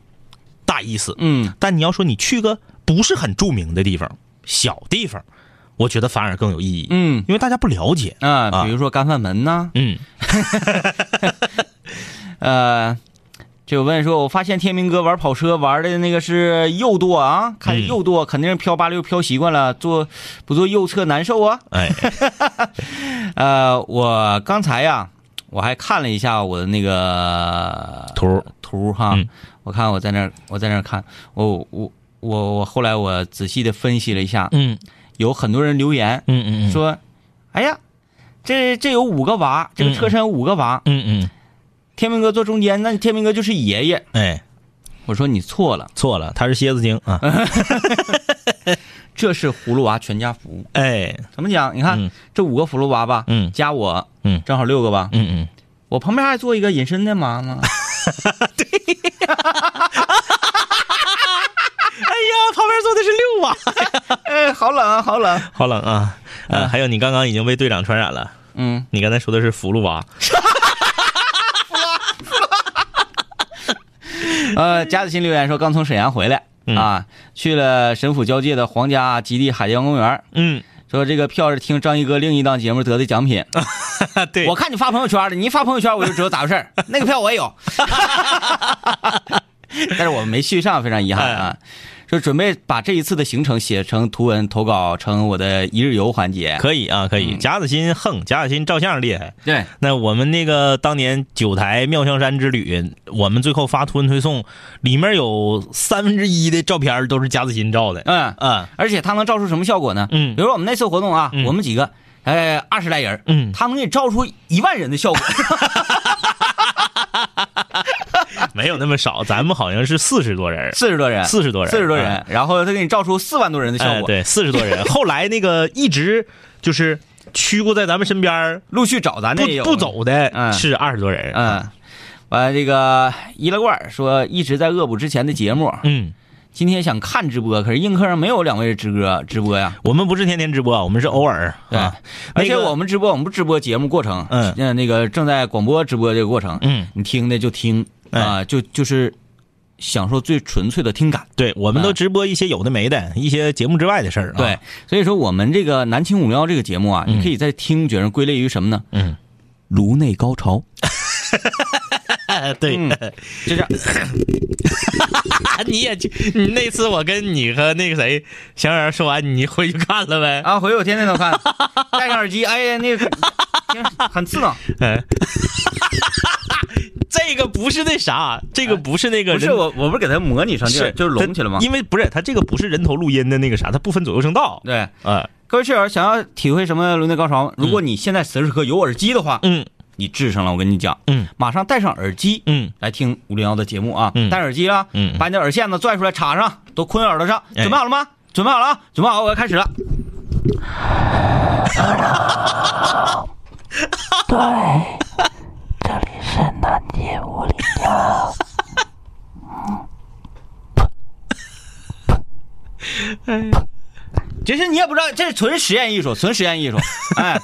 大意思。嗯，但你要说你去个不是很著名的地方，小地方，我觉得反而更有意义。嗯。因为大家不了解。啊，比如说干饭门呐，嗯，*laughs* 呃，就问说，我发现天明哥玩跑车玩的那个是右舵啊，开嗯右舵，肯定是飘八六飘习惯了，坐不坐右侧难受啊。哎，*laughs* 呃，我刚才呀，我还看了一下我的那个图。图哈，嗯。我看我在那儿，我在那儿看，我我我我后来我仔细的分析了一下，嗯有很多人留言嗯嗯嗯，说，哎呀，这这有五个娃，这个车身有五个娃，嗯嗯，天明哥坐中间，那天明哥就是爷爷。哎，我说你错了，错了，他是蝎子精啊。*laughs* 这是葫芦娃全家福。哎，怎么讲？你看、嗯这五个葫芦娃吧，嗯加我，嗯正好六个吧。嗯嗯，我旁边还坐一个隐身的妈妈。*laughs* 哎呀，旁边坐的是六娃，*laughs* 哎，好冷啊，好冷。好冷啊！呃，还有你刚刚已经被队长传染了，嗯，你刚才说的是福禄娃。*laughs* 呃，贾子欣留言说刚从沈阳回来、嗯啊，去了沈府交界的皇家基地海洋公园。嗯，说这个票是听张一哥另一档节目得的奖品。*laughs* 对，我看你发朋友圈了，你一发朋友圈我就知道咋回事儿那个票我也有，*laughs* 但是我们没续上，非常遗憾啊。就准备把这一次的行程写成图文投稿成我的一日游环节。可以啊，可以。贾子欣横，贾子欣照相厉害。对，那我们那个当年九台妙香山之旅，我们最后发图文推送，里面有三分之一的照片都是贾子欣照的。嗯，嗯而且他能照出什么效果呢？嗯比如说我们那次活动啊，嗯我们几个，呃，二十来人，嗯他能给你照出一万人的效果。*laughs* *laughs* 没有那么少，咱们好像是四十多人，四十多人，四十多人，四十多人嗯，然后他给你照出四万多人的效果，哎对，四十多人。*laughs* 后来那个一直就是屈过在咱们身边陆续找咱不那不走的嗯。是二十多人。嗯，完了这个易拉罐说一直在恶补之前的节目，嗯，今天想看直播，可是映客上没有两位直播直播呀。我们不是天天直播，我们是偶尔对，啊。而且那个我们直播，我们不直播节目过程，嗯。呃那个正在广播直播这个过程，嗯，你听的就听啊、就就是享受最纯粹的听感。对，我们都啊直播一些有的没的，一些节目之外的事儿、啊。对，，所以说我们这个南青五零幺这个节目啊，嗯你可以在听觉上归类于什么呢？嗯，颅内高潮，*laughs* *laughs* 对，嗯 *laughs* 就这样。你也去，你那次我跟你和那个谁小冉说完，你回去看了呗？啊，回去我天天都看，戴上耳机，哎呀，那个很刺挠。*laughs* 哎，这个不是那啥，这个不是那个人不是我，我不是给他模拟成这是样，就是隆起来吗？因为不是他这个不是人头录音的那个啥，他不分左右声道。对，啊，各位室友想要体会什么颅内高潮？如果你现在此时此刻有耳机的话，嗯你治上了。我跟你讲，嗯马上戴上耳机，嗯来听五零幺的节目啊。嗯戴耳机了，嗯把你的耳线子拽出来插上，都捆耳朵上。哎准备好了吗？准备好了啊！准备好，我要开始了。*laughs* 对这里 *laughs* 是你也不知道，这是纯实验艺术，纯实验艺术。哎，哎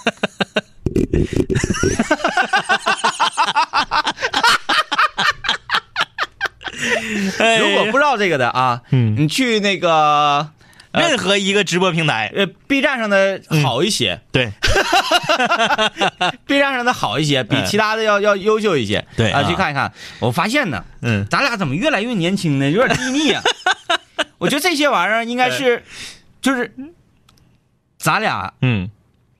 如果不知道这个的啊，嗯。你去那个任何一个直播平台，呃 B 站上的好一些、对。*laughs* B 站上的好一些，比嗯其他的要要优秀一些。啊，对啊去看一看。我发现呢，嗯。咱俩怎么越来越年轻呢？有点低腻啊。*laughs* 我觉得这些玩意儿应该是，就是咱俩嗯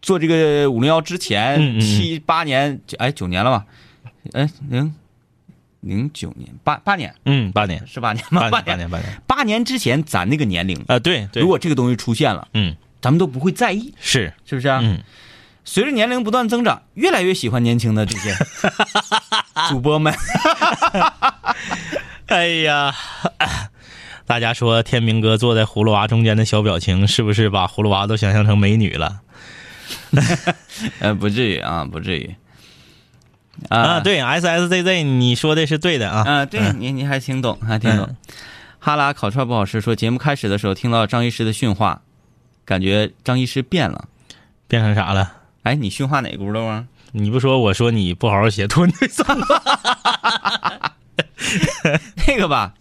做这个五零幺之前七八年，哎九年了吧？哎零零九年八八年嗯，八年，是八年吗？八年，八年，八年八年之前咱那个年龄，啊，对对，如果这个东西出现了，嗯咱们都不会在意，是是不是啊？嗯随着年龄不断增长，越来越喜欢年轻的这些 *laughs* 主播们。*laughs* 哎呀，*coughs* 大家说天明哥坐在葫芦娃中间的小表情，是不是把葫芦娃都想象成美女了？*laughs* 呃，不至于啊，不至于。啊，，对，S S Z Z，你说的是对的啊。啊，对你你还挺懂，还挺懂。哈拉烤串不好吃，说节目开始的时候听到张医师的训话，感觉张医师变了。变成啥了？哎，你训话哪轱辘啊？你不说我说你不好好写托你怎么？*laughs* 那个吧，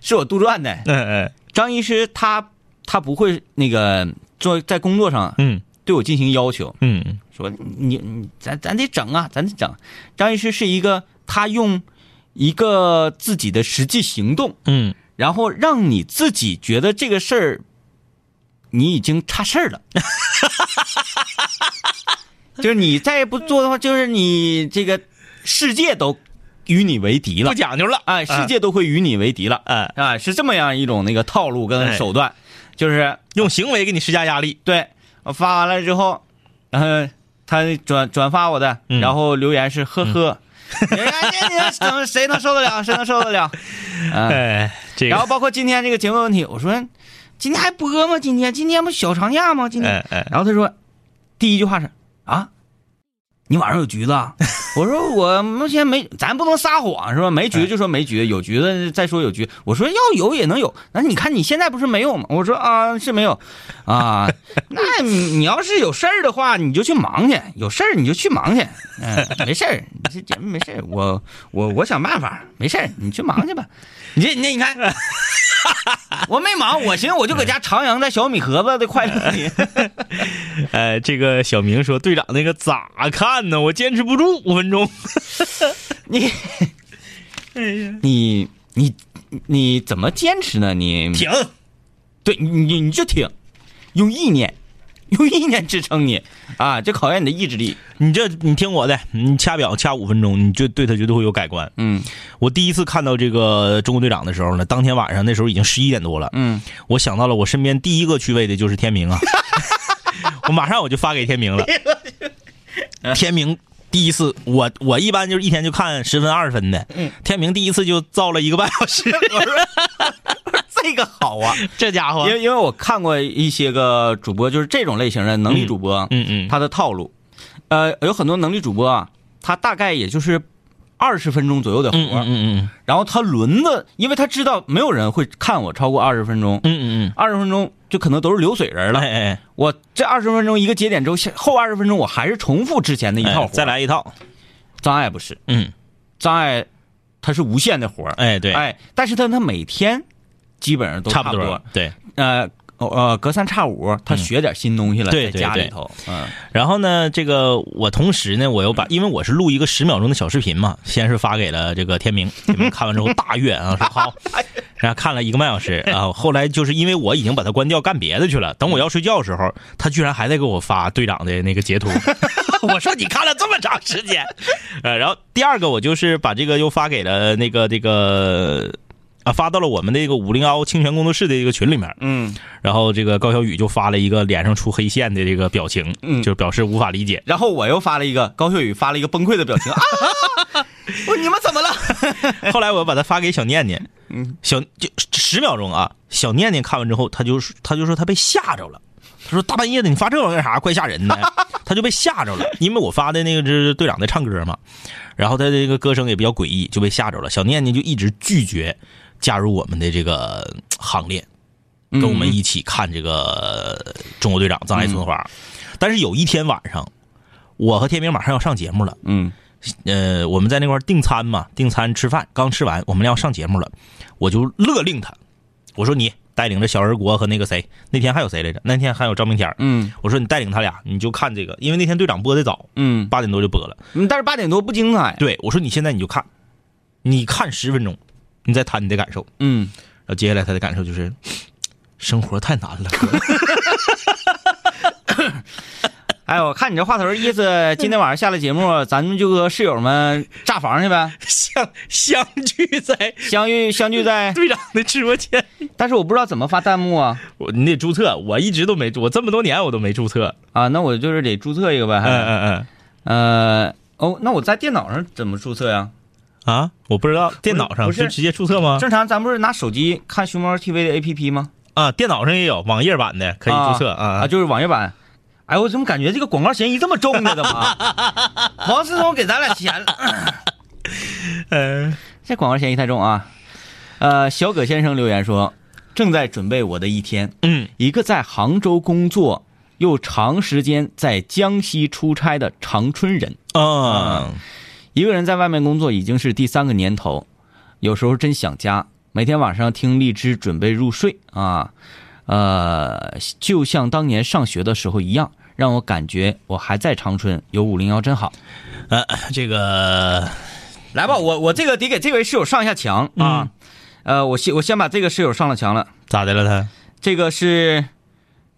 是我杜撰的。嗯嗯张医师他他不会那个做在工作上嗯对我进行要求，嗯说你你咱咱得整啊，咱得整。张医师是一个他用一个自己的实际行动，嗯，然后让你自己觉得这个事儿你已经差事儿了。*laughs* 就是你再不做的话，就是你这个世界都与你为敌了不。讲究了。哎，世界都会与你为敌了。哎啊，是这么样一种那个套路跟手段，就是用行为给你施加压力。对我发完了之后，然后他转转发我的，嗯然后留言是呵呵，*laughs* 哎你你怎么谁能受得了？谁能受得了？嗯，*laughs* 哎，这个然后包括今天这个节目问题，我说今天还播吗？今天今天不小长假吗？今天然后他说第一句话是啊，你晚上有局子啊？*laughs* 我说我目前没，咱不能撒谎是吧？没局就说没局，有局子再说有局。我说要有也能有，那你看你现在不是没有吗？我说啊是没有，啊，那你你要是有事儿的话，你就去忙去，有事儿你就去忙去，嗯、没事儿，你这节目没事儿，我我我想办法，没事儿，你去忙去吧。你这你这你看，*laughs* 我没忙，我寻思我就搁家徜徉在小米盒子的快乐 *laughs* 里。*laughs* 呃，这个小明说队长那个咋看呢？我坚持不住五分钟。你，你你你怎么坚持呢？你停，对你你你就挺，用意念，用意念支撑你啊，这考验你的意志力。你这你听我的，你掐表掐五分钟，你就对他绝对会有改观。嗯我第一次看到这个中国队长的时候呢，当天晚上那时候已经十一点多了，嗯，我想到了我身边第一个去位的就是天明啊，*laughs* 我马上我就发给天明了。*laughs* 天明第一次，我我一般就是一天就看十分二十分的，天明第一次就造了一个半小时，*laughs* 这个好啊，*laughs* 这家伙。因，为因为我看过一些个主播，就是这种类型的能力主播，嗯嗯，他的套路，呃，有很多能力主播啊，他大概也就是二十分钟左右的活嗯嗯嗯然后他轮子，因为他知道没有人会看我超过二十分钟，嗯嗯嗯，二十分钟就可能都是流水人了。哎哎我这二十分钟一个节点之后，后二十分钟我还是重复之前的一套。再，来一套，张爱不是，嗯，张爱他是无限的活儿。哎对，哎，但是他他每天基本上都差不多，对。呃呃，隔三差五他学点新东西了，在对对对家里头，嗯。然后呢，这个我同时呢，我又把，因为我是录一个十秒钟的小视频嘛，先是发给了这个天明，天明看完之后大悦啊，说好，*laughs* 然后看了一个半小时啊，后来就是因为我已经把它关掉干别的去了，等我要睡觉的时候，他居然还在给我发队长的那个截图，*laughs* 我说你看了这么长时间，呃，然后第二个我就是把这个又发给了那个这个。啊，发到了我们那个五零幺清泉工作室的一个群里面，嗯，然后这个高小雨就发了一个脸上出黑线的这个表情，嗯就表示无法理解。然后我又发了一个高小宇发了一个崩溃的表情啊，*laughs* 我你们怎么了？*laughs* 后来我又把它发给小念念，嗯，小就十秒钟啊，小念念看完之后，他就他就说他被吓着了，他说大半夜的你发这玩意儿干啥？怪吓人的，*laughs* 他就被吓着了，因为我发的那个是队长在唱歌嘛，然后他这个歌声也比较诡异，就被吓着了。小念念就一直拒绝加入我们的这个呃行列，跟我们一起看这个中国队长藏爱村花。但是有一天晚上，我和天明马上要上节目了。嗯呃，我们在那块订餐嘛，订餐吃饭，刚吃完，我们要上节目了，我就勒令他，我说你带领着小人国和那个谁，那天还有谁来着？那天还有赵明天嗯我说你带领他俩，你就看这个，因为那天队长播的早，嗯，八点多就播了。嗯但是八点多不精彩。对我说你现在你就看，你看十分钟，你再谈你的感受。嗯，然后接下来他的感受就是，*sniffs* 生活太难了，哥。哎，我看你这话头意思，今天晚上下了节目，*laughs* 咱们就和室友们炸房去呗，相相聚在相遇相聚在，*laughs* 队长的直播间。但是我不知道怎么发弹幕啊我你得注册，我一直都没，我这么多年我都没注册。啊，那我就是得注册一个呗，嗯还嗯嗯。呃哦，那我在电脑上怎么注册呀？啊，我不知道电脑上不是就直接注册吗？正常咱不是拿手机看熊猫 TV 的 APP 吗？啊，电脑上也有网页版的，可以注册啊。啊，就是网页版。哎，我怎么感觉这个广告嫌疑这么重呢？怎么？王思聪给咱俩钱了？嗯 *laughs* 这广告嫌疑太重啊！呃，小葛先生留言说，正在准备我的一天。嗯，一个在杭州工作又长时间在江西出差的长春人，啊，一个人在外面工作已经是第三个年头，有时候真想家。每天晚上听荔枝准备入睡啊，呃，就像当年上学的时候一样，让我感觉我还在长春，有五零幺真好。呃，这个来吧，我我这个得给这位室友上一下墙啊。呃，我先我先把这个室友上了墙了。咋的了他？这个是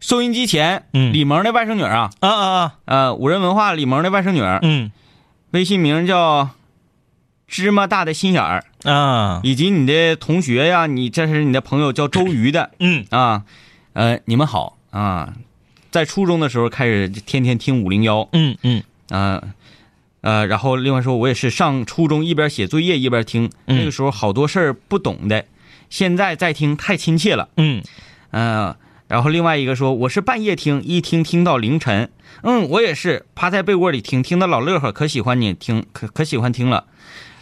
收音机前嗯李萌的外甥女啊，啊啊啊，呃，五人文化李萌的外甥女，嗯微信名叫芝麻大的心眼儿，啊，以及你的同学呀，你这是你的朋友叫周瑜的。嗯。啊，呃，你们好。啊，在初中的时候开始天天听五零幺，嗯嗯。啊。呃，然后另外说，我也是上初中一边写作业一边听，嗯。那个时候好多事儿不懂的，现在再听太亲切了。嗯。嗯、然后另外一个说，我是半夜听，一听听到凌晨。嗯，我也是趴在被窝里听，听的老乐呵，可喜欢你听，可可喜欢听了。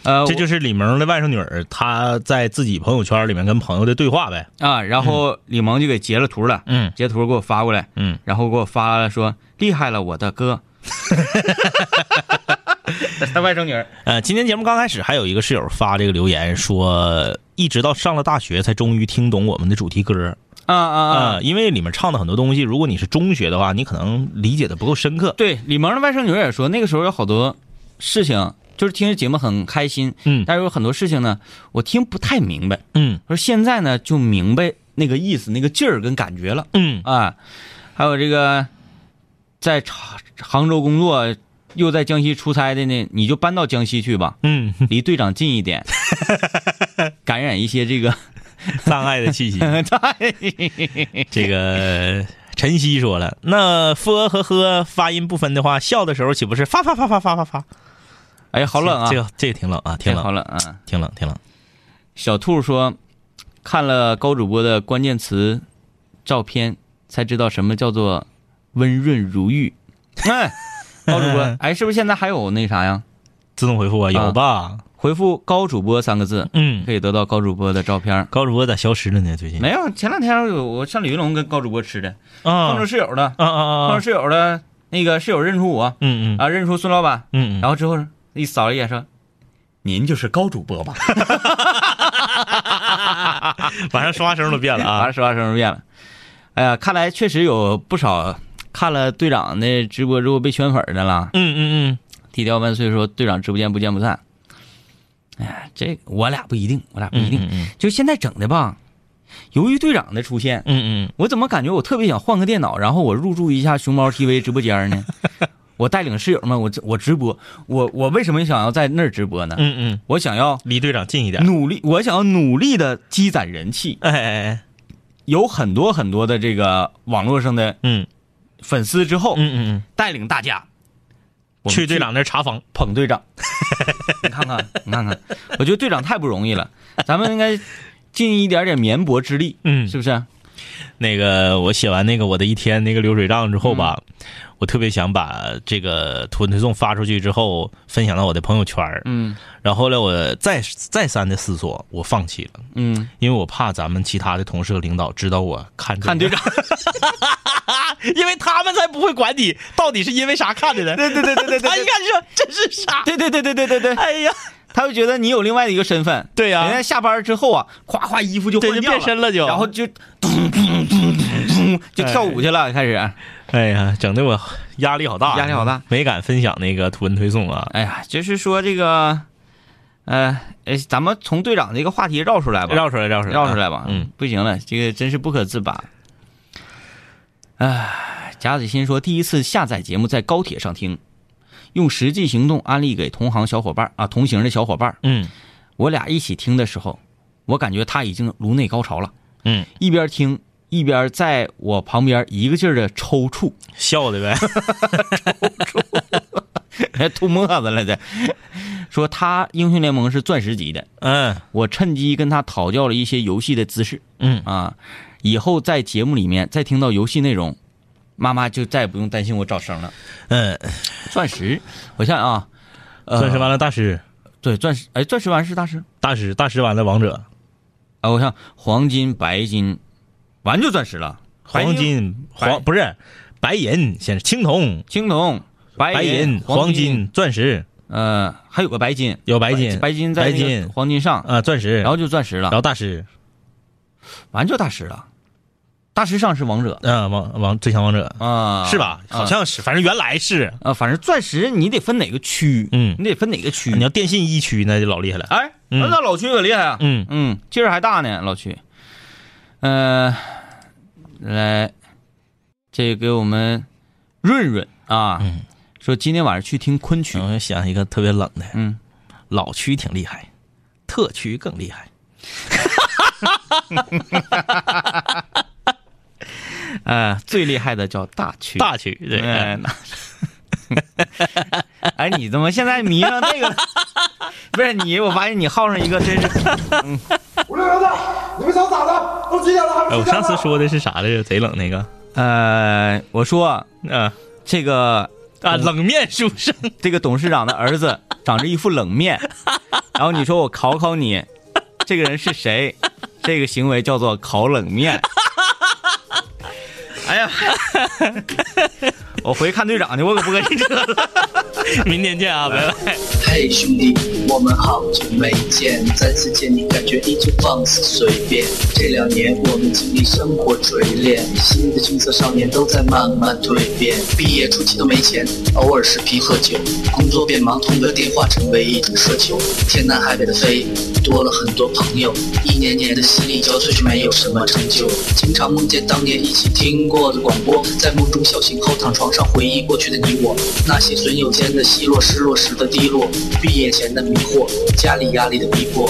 呃，这就是李萌的外甥女儿，她在自己朋友圈里面跟朋友的对话呗。啊，然后李萌就给截了图了，嗯截图给我发过来，嗯，然后给我发了说厉害了，我的哥。*laughs* *laughs* 他外甥女儿，呃，今天节目刚开始，还有一个室友发这个留言说，一直到上了大学才终于听懂我们的主题歌啊啊啊！啊、因为里面唱的很多东西，如果你是中学的话，你可能理解的不够深刻。对，李萌的外甥女儿也说，那个时候有好多事情，就是听着节目很开心，嗯但是有很多事情呢，我听不太明白。嗯说现在呢，就明白那个意思、那个劲儿跟感觉了嗯啊。还有这个在杭杭州工作，又在江西出差的呢，你就搬到江西去吧，嗯，离队长近一点，*laughs* 感染一些这个。障碍的气息。*laughs* 这个晨曦说了，那 f 和呵发音不分的话，笑的时候岂不是发发发发发发发？哎，好冷啊！这个这个挺冷啊，挺冷，好冷啊！挺冷，挺冷。小兔说，看了高主播的关键词照片，才知道什么叫做温润如玉。哎，高主播，哎，是不是现在还有那啥呀？自动回复啊，有啊吧？回复“高主播”三个字，嗯，可以得到高主播的照片。高主播咋消失了呢？最近没有，前两天有我上李云龙跟高主播吃的，啊碰着室友了，啊啊啊碰着！室友了，那个室友认出我嗯嗯啊，认出孙老板，嗯嗯，然后之后一扫了一眼说：“您就是高主播吧 *laughs* 晚上说话声都变了？”啊，啊。说话声都变了。哎呀，看来确实有不少看了队长的直播之后被圈粉的了。嗯嗯嗯低调万岁说队长直播间不见不散。哎，这我俩不一定，我俩不一定。嗯嗯就现在整的吧，由于队长的出现，嗯嗯我怎么感觉我特别想换个电脑，然后我入驻一下熊猫 TV 直播间呢？*laughs* 我带领室友们，我我直播，我我为什么想要在那儿直播呢？嗯嗯，我想要离队长近一点。努力，我想要努力的积攒人气，哎哎哎，有很多很多的这个网络上的嗯粉丝之后，嗯嗯嗯。带领大家去队长那儿查房。捧队长。*laughs* 你看看，你看看，我觉得队长太不容易了，咱们应该尽一点点绵薄之力，嗯。是不是？那个我写完那个我的一天那个流水账之后吧，我特别想把这个图文推送发出去之后分享到我的朋友圈嗯。然后呢，我再再三的思索，我放弃了，嗯，因为我怕咱们其他的同事和领导知道我看这个看队长，*laughs* *laughs* 因为他们才不会管你到底是因为啥看的呢。对对对对对对他一看就说这是啥？对对对对对对对，哎呀，他会觉得你有另外的一个身份。对呀人家下班之后啊，夸夸衣服就对就换掉变身了就然后就咚咚咚咚咚就跳舞去了，开始。哎呀，整的我压力好大，压力好大，没敢分享那个图文推送啊。哎呀，就是说这个，呃，哎，咱们从队长这个话题绕出来吧，绕出来，绕出来，绕出来吧。嗯，不行了，这个真是不可自拔。哎，贾子欣说，第一次下载节目在高铁上听，用实际行动安利给同行小伙伴啊，同行的小伙伴。嗯。我俩一起听的时候，我感觉他已经颅内高潮了，嗯，一边听一边在我旁边一个劲儿的抽搐，笑的呗。*laughs* 抽搐。还 *laughs* 吐沫子了这。说他英雄联盟是钻石级的，嗯。我趁机跟他讨教了一些游戏的姿势。嗯。啊，以后在节目里面再听到游戏内容，妈妈就再也不用担心我找声了。嗯，钻石，我想想啊，呃钻石完了大师，对钻石，哎，钻石完是大师，大师大师完了王者，啊，我想黄金、白金，完就钻石了。黄金黄不是白银，先是青铜、青铜、白白银、黄黄金、钻石。呃，还有个白金，有白金白金在白金。黄金上，啊，钻石，然后就钻石了。然，后大师，完就大师了。大师上是王者嗯，王王最强王者啊，是吧？好像是，反正原来是。啊，反正钻石你得分哪个区，嗯你得分哪个区。你要电信一区那就老厉害了。哎，嗯那老区可厉害啊！嗯嗯，劲儿还大呢，老区。呃，来，这给我们润润啊，嗯说今天晚上去听昆曲，我想一个特别冷的，嗯，老区挺厉害，特区更厉害。*laughs* 呃，最厉害的叫大曲，大曲对，哎，那 *laughs* 哎，你怎么现在迷上那个了？*laughs* 不是你，我发现你好上一个，真是五六零的，你们想咋的？都几点了还哎我？上次说的是啥来着？贼冷那个，呃，我说呃这个啊，冷面书生，这个董事长的儿子长着一副冷面，然后你说我考考你，这个人是谁？这个行为叫做烤冷面。哎呀，*laughs* 我回去看队长去，我可不跟你扯了。*laughs* 明天见啊，拜拜。嘿，兄弟，我们好久没见，再次见你感觉依旧放肆随便。这两年我们经历生活锤炼，新的青涩少年都在慢慢蜕变。毕业初期都没钱，偶尔视频喝酒，工作变忙，通个电话成为一种奢求。天南海北的飞，多了很多朋友，一年年的心力交瘁却没有什么成就。经常梦见当年一起听过的广播，在梦中小醒后躺床上回忆过去的你我，那些损友间的奚落，失落时的低落，毕业前的迷惑，家里压力的逼迫。